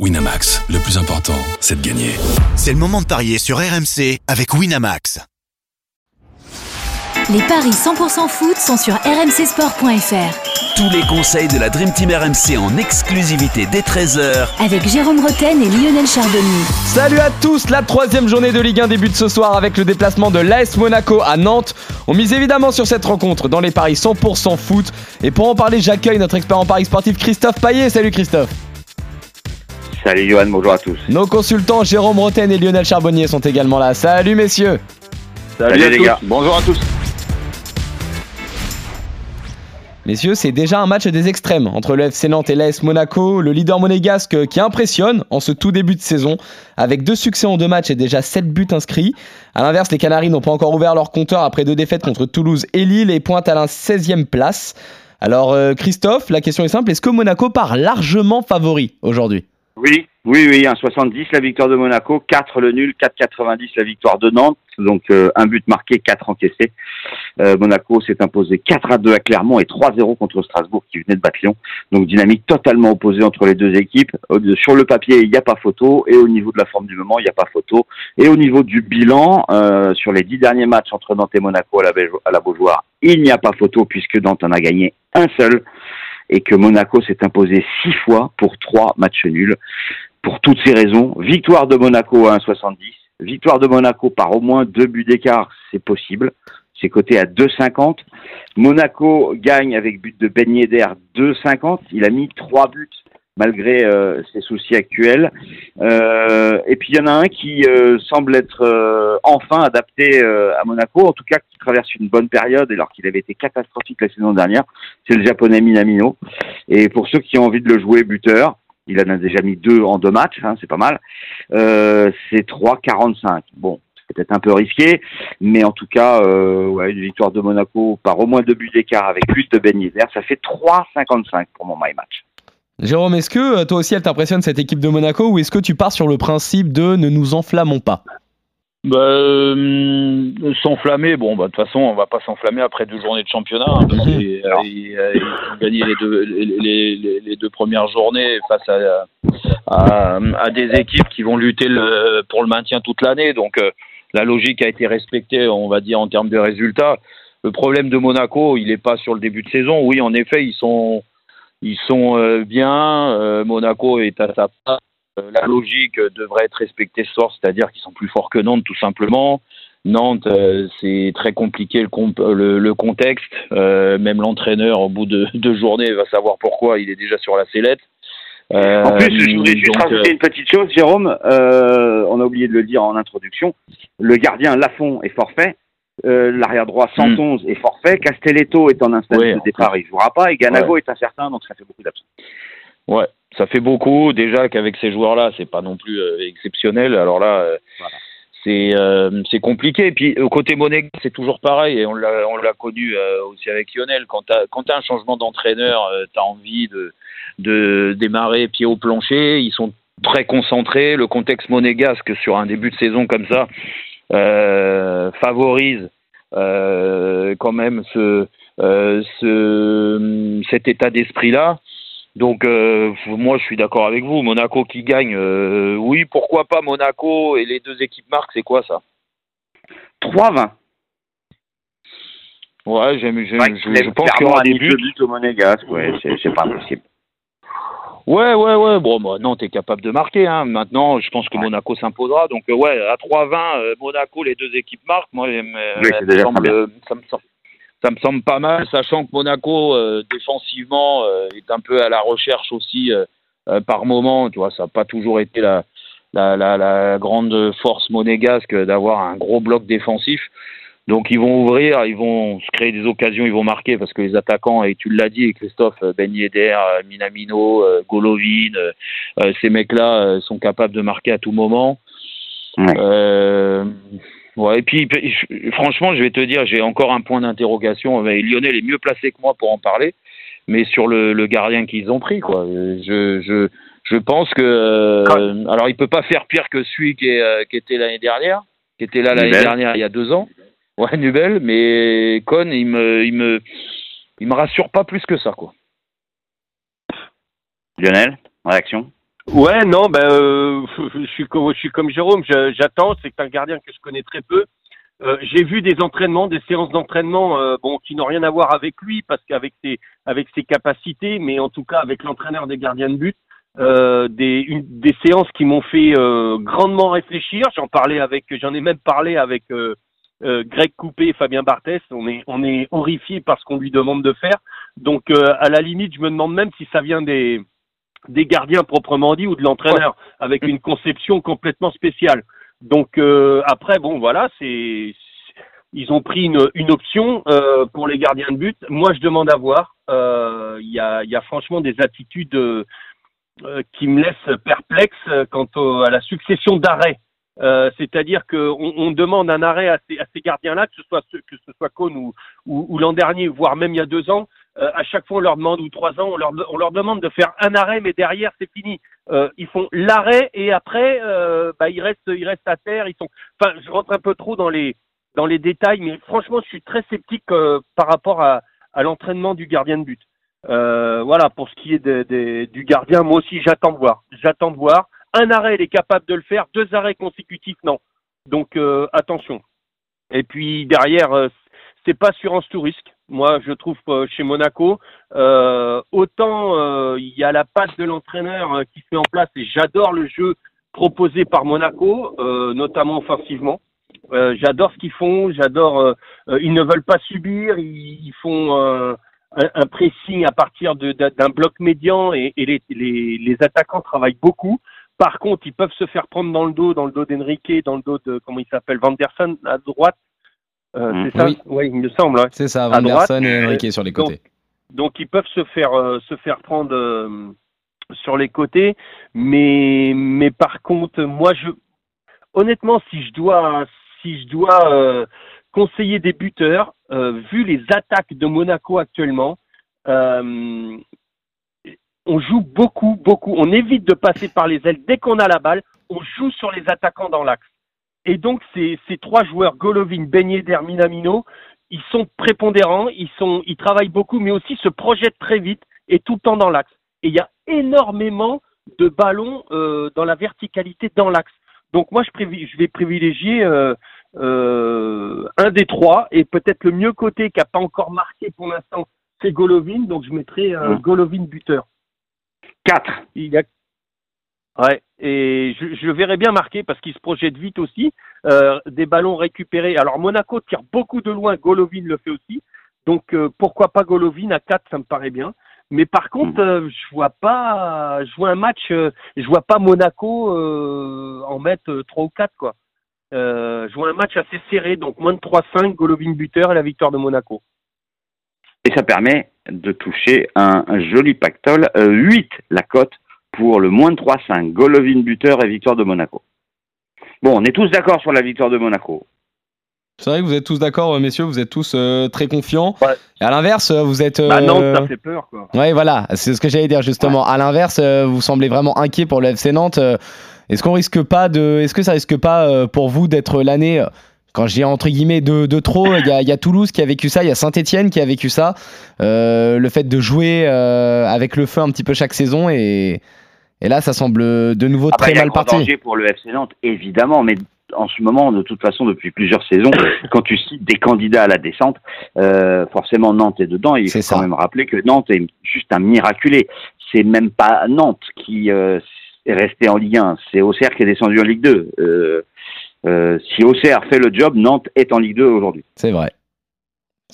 Winamax, le plus important, c'est de gagner. C'est le moment de parier sur RMC avec Winamax. Les paris 100% foot sont sur rmcsport.fr. Tous les conseils de la Dream Team RMC en exclusivité dès 13h Avec Jérôme Roten et Lionel Chardonnay. Salut à tous, la troisième journée de Ligue 1 débute ce soir avec le déplacement de l'AS Monaco à Nantes. On mise évidemment sur cette rencontre dans les paris 100% foot. Et pour en parler, j'accueille notre expert en paris sportif Christophe Paillet. Salut Christophe. Salut Johan, bonjour à tous. Nos consultants Jérôme Roten et Lionel Charbonnier sont également là. Salut messieurs. Salut, les gars, bonjour à tous. Messieurs, c'est déjà un match des extrêmes entre le FC Nantes et l'AS Monaco, le leader monégasque qui impressionne en ce tout début de saison, avec deux succès en deux matchs et déjà sept buts inscrits. A l'inverse, les Canaries n'ont pas encore ouvert leur compteur après deux défaites contre Toulouse et Lille et pointent à la 16e place. Alors euh, Christophe, la question est simple, est-ce que Monaco part largement favori aujourd'hui? Oui, oui, oui, 1,70 la victoire de Monaco, 4 le nul, 4,90 la victoire de Nantes, donc euh, un but marqué, 4 encaissés. Euh, Monaco s'est imposé 4 à 2 à Clermont et 3-0 contre Strasbourg qui venait de battre Lyon. Donc dynamique totalement opposée entre les deux équipes. Sur le papier, il n'y a pas photo et au niveau de la forme du moment, il n'y a pas photo. Et au niveau du bilan, euh, sur les 10 derniers matchs entre Nantes et Monaco à la, à la Beaujoire, il n'y a pas photo puisque Nantes en a gagné un seul et que Monaco s'est imposé 6 fois pour 3 matchs nuls. Pour toutes ces raisons, victoire de Monaco à 1,70, victoire de Monaco par au moins deux buts d'écart, c'est possible. C'est coté à 2,50. Monaco gagne avec but de Ben Yedder 2,50. Il a mis trois buts malgré euh, ses soucis actuels. Euh, et puis il y en a un qui euh, semble être euh, enfin adapté euh, à Monaco, en tout cas qui traverse une bonne période alors qu'il avait été catastrophique la saison dernière. C'est le japonais Minamino. Et pour ceux qui ont envie de le jouer buteur, il en a déjà mis deux en deux matchs, hein, c'est pas mal. Euh, c'est 3,45. Bon, c'est peut-être un peu risqué, mais en tout cas, ouais, une victoire de Monaco par au moins deux buts d'écart avec but de Ben Yedder, ça fait 3,55 pour mon my match. Jérôme, est-ce que euh, toi aussi elle t'impressionne cette équipe de Monaco ou est-ce que tu pars sur le principe de ne nous enflammons pas? Bah, euh, s'enflammer, bon, bah, de toute façon, on va pas s'enflammer après deux journées de championnat. hein, parce euh, ils, euh, les deux, les, les- les- les deux premières journées face à, à, à des équipes qui vont lutter le- pour le maintien toute l'année. Donc, euh, la logique a été respectée, on va dire, en termes de résultats. Le problème de Monaco, il n'est pas sur le début de saison. Oui, en effet, ils sont, ils sont euh, bien. Euh, Monaco est à sa place. Euh, la logique devrait être respectée ce soir, c'est-à-dire qu'ils sont plus forts que Nantes, tout simplement. Nantes, euh, c'est très compliqué le, comp- le, le contexte. Euh, même l'entraîneur, au bout de deux journées, va savoir pourquoi. Il est déjà sur la sellette. Euh, En plus, je voudrais juste rajouter une petite chose, Jérôme. On a oublié de le dire en introduction. Le gardien Lafont est forfait. Euh, L'arrière droit 111 est forfait. Castelletto est en instance Ouais, de départ, il jouera pas. Et Ganago Ouais. est incertain, donc ça fait beaucoup d'absents. Ouais, ça fait beaucoup. Déjà qu'avec ces joueurs-là, c'est pas non plus euh, exceptionnel. Alors là, euh, Voilà. c'est euh, c'est compliqué. Et puis au côté Monégasque, c'est toujours pareil. Et on l'a on l'a connu aussi avec Lionel. Quand t'as quand t'as un changement d'entraîneur, euh, t'as envie de de démarrer pied au plancher. Ils sont très concentrés. Le contexte monégasque sur un début de saison comme ça favorise euh, quand même ce, euh, ce cet état d'esprit-là. Donc euh, moi je suis d'accord avec vous. Monaco qui gagne, euh, oui pourquoi pas Monaco et les deux équipes marquent, c'est quoi ça? 3-20. Ouais, j'aime, j'aime- Ouais, je, je pense qu'il y aura des buts. but au Monégasque. Ouais, c'est c'est pas possible. Ouais, ouais, ouais. Bon, bah, non, t'es capable de marquer. Hein. Maintenant, je pense que. Monaco s'imposera. Donc, euh, ouais, à 3-20, euh, Monaco, les deux équipes marquent. Moi, euh, Oui, me semble- ça, me semble, ça me semble pas mal, sachant que Monaco, euh, défensivement, euh, est un peu à la recherche aussi euh, euh, par moment. Tu vois, ça n'a pas toujours été la, la, la, la grande force monégasque d'avoir un gros bloc défensif. Donc ils vont ouvrir, ils vont se créer des occasions, ils vont marquer parce que les attaquants, et tu l'as dit, Christophe, euh, Ben Yedder, euh, Minamino, euh, Golovin, ces mecs-là sont capables de marquer à tout moment. Ouais. Euh, ouais, et puis franchement, je vais te dire, j'ai encore un point d'interrogation. Lionel est mieux placé que moi pour en parler, mais sur le, le gardien qu'ils ont pris, quoi. Je, je, je pense que, euh, alors il peut pas faire pire que celui qui, est, qui était l'année dernière, qui était là l'année dernière il y a deux ans. Ouais, Nubel, mais Con, il me, il me, il me rassure pas plus que ça, quoi. Lionel, réaction? Ouais, non, ben, euh, je, suis comme, je suis comme Jérôme, j'attends, c'est un gardien que je connais très peu. Euh, J'ai vu des entraînements, des séances d'entraînement, euh, bon, qui n'ont rien à voir avec lui, parce qu'avec ses, avec ses capacités, mais en tout cas avec l'entraîneur des gardiens de but, euh, des, une- des séances qui m'ont fait euh, grandement réfléchir. J'en parlais avec, j'en ai même parlé avec Greg Coupé et Fabien Barthès. On est, on est horrifié par ce qu'on lui demande de faire. Donc, euh, à la limite, je me demande même si ça vient des, des gardiens proprement dit ou de l'entraîneur, avec une conception complètement spéciale. Donc euh, après, bon, voilà, c'est ils ont pris une, une option euh, pour les gardiens de but. Moi, je demande à voir. Euh, Il y, a, il y a franchement des attitudes euh, euh, qui me laissent perplexe euh, quant au- à la succession d'arrêts. Euh, C'est-à-dire qu'on on demande un arrêt à ces, gardiens-là, que ce soit que ce soit Cohn ou, l'an dernier, voire même il y a deux ans. Euh, à chaque fois, on leur demande ou trois ans, on leur, demande de faire un arrêt, mais derrière, c'est fini. Euh, ils font l'arrêt et après, euh, bah, ils restent, ils restent à terre. Ils sont. Enfin, je rentre un peu trop dans les dans les détails, mais franchement, je suis très sceptique euh, par rapport à, l'entraînement du gardien de but. Voilà, pour ce qui est du gardien, moi aussi, j'attends de voir. J'attends de voir. Un arrêt, il est capable de le faire. Deux arrêts consécutifs, non. Donc euh, attention. Et puis derrière, euh, c'est pas assurance tout risque. Moi, je trouve euh, chez Monaco, euh, autant il y a la patte de l'entraîneur qui se met en place et j'adore le jeu proposé par Monaco, notamment offensivement. J'adore ce qu'ils font, j'adore. ils ne veulent pas subir, ils, font un, pressing à partir d'un bloc médian et, les, les attaquants travaillent beaucoup. Par contre, ils peuvent se faire prendre dans le dos, dans le dos d'Enrique, dans le dos de comment il s'appelle, Vanderson à droite. Euh, Mhm. c'est ça, Oui. il me semble. ouais. C'est ça, Vanderson et Enrique sur les donc, côtés. Donc ils peuvent se faire euh, se faire prendre euh, sur les côtés, mais mais par contre moi je honnêtement si je dois si je dois euh, conseiller des buteurs euh, vu les attaques de Monaco actuellement euh, on joue beaucoup beaucoup on évite de passer par les ailes dès qu'on a la balle on joue sur les attaquants dans l'axe et donc ces ces trois joueurs Golovin Ben Yedder Minamino ils sont prépondérants, ils sont, ils travaillent beaucoup, mais aussi se projettent très vite et tout le temps dans l'axe. Et il y a énormément de ballons euh, dans la verticalité dans l'axe. Donc moi, je, vais privilégier euh, euh, un des trois et peut-être le mieux côté qui n'a pas encore marqué pour l'instant, c'est Golovin. Donc je mettrai. Golovin buteur. 4. Il a... Ouais, et je, je le verrais bien marquer parce qu'il se projette vite aussi. Euh, des ballons récupérés. Alors Monaco tire beaucoup de loin, Golovin le fait aussi. Donc euh, pourquoi pas Golovin à 4, ça me paraît bien. Mais par contre, euh, je vois pas, je vois un match, je vois pas Monaco en mettre euh, 3 ou 4 quoi. Je vois un match assez serré, donc moins de 3-5, Golovin buteur et la victoire de Monaco. Et ça permet de toucher un, un joli pactole. Euh, 8 la cote pour le moins de 3-5. Golovin buteur et victoire de Monaco. Bon, on est tous d'accord sur la victoire de Monaco. C'est vrai que vous êtes tous d'accord, euh, messieurs, vous êtes tous euh, très confiants. Ouais. Et à l'inverse, euh, vous êtes. Bah, Nantes, euh, ça fait peur quoi. Ouais, voilà, c'est ce que j'allais dire justement. À l'inverse, euh, vous semblez vraiment inquiet pour le FC Nantes. Euh, Est-ce qu'on risque pas de, est-ce que ça risque pas euh, pour vous d'être l'année, euh, quand dis entre guillemets de, de trop, il y a, y a Toulouse qui a vécu ça, il y a Saint-Etienne qui a vécu ça, Euh, le fait de jouer euh, avec le feu un petit peu chaque saison et, et là ça semble de nouveau Après, très il y a mal parti. danger pour le FC Nantes, évidemment, mais en ce moment, de toute façon, depuis plusieurs saisons, quand tu cites des candidats à la descente, euh, forcément Nantes est dedans. Il faut C'est quand ça. même rappeler que Nantes est juste un miraculé. C'est même pas Nantes qui euh, est resté en Ligue 1, c'est Auxerre qui est descendu en Ligue 2. Euh, euh, si Auxerre fait le job, Nantes est en Ligue 2 aujourd'hui. C'est vrai.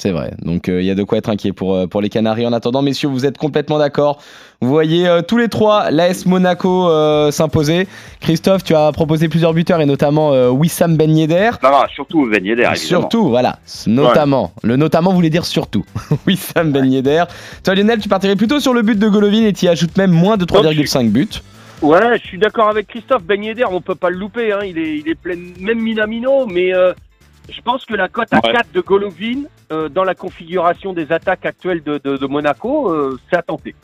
C'est vrai. Donc euh, il y a de quoi être inquiet pour, euh, pour les Canaries. En attendant, messieurs, vous êtes complètement d'accord. Vous voyez euh, tous les trois l'AS Monaco s'imposer. Christophe, tu as proposé plusieurs buteurs et notamment Wissam Ben Yedder. Non, non, surtout Ben Yedder, évidemment. Surtout, voilà. Notamment. Le notamment voulait dire surtout. Wissam Ben Yedder. Toi, Lionel, tu partirais plutôt sur le but de Golovin et tu y ajoutes même moins de 3,5 buts. Ouais, je suis d'accord avec Christophe. Ben Yedder, on peut pas le louper. Hein. Il, est, il est plein, même Minamino, mais euh, je pense que la cote à Ouais. 4 de Golovin, euh, dans la configuration des attaques actuelles de, de, de Monaco, euh, c'est à tenter.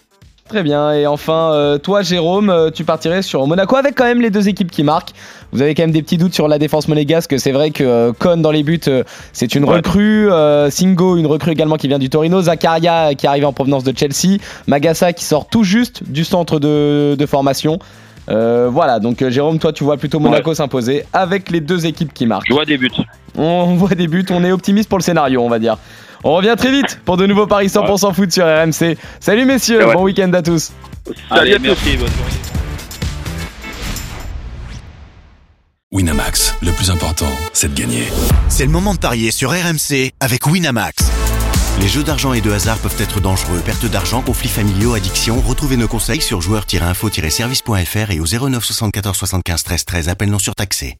Très bien. Et enfin, euh, toi, Jérôme, euh, tu partirais sur Monaco avec quand même les deux équipes qui marquent. Vous avez quand même des petits doutes sur la défense monégasque. C'est vrai que euh, Kohn dans les buts, euh, c'est une Ouais. recrue. Singo, une recrue également qui vient du Torino. Zakaria qui arrive en provenance de Chelsea. Magassa qui sort tout juste du centre de, de formation. Voilà, donc Jérôme, toi tu vois plutôt Monaco s'imposer avec les deux équipes qui marquent. Je vois des buts. On voit des buts, on est optimiste pour le scénario, on va dire. On revient très vite pour de nouveaux paris 100% foot sur RMC. Salut messieurs, Ouais. bon week-end à tous. Allez, à tous. merci. bonne journée. Winamax, le plus important, c'est de gagner. C'est le moment de parier sur RMC avec Winamax. Les jeux d'argent et de hasard peuvent être dangereux. Perte d'argent, conflits familiaux, addiction. Retrouvez nos conseils sur joueurs-info-service.fr et au 09 74 75 13 13. Appel non surtaxé.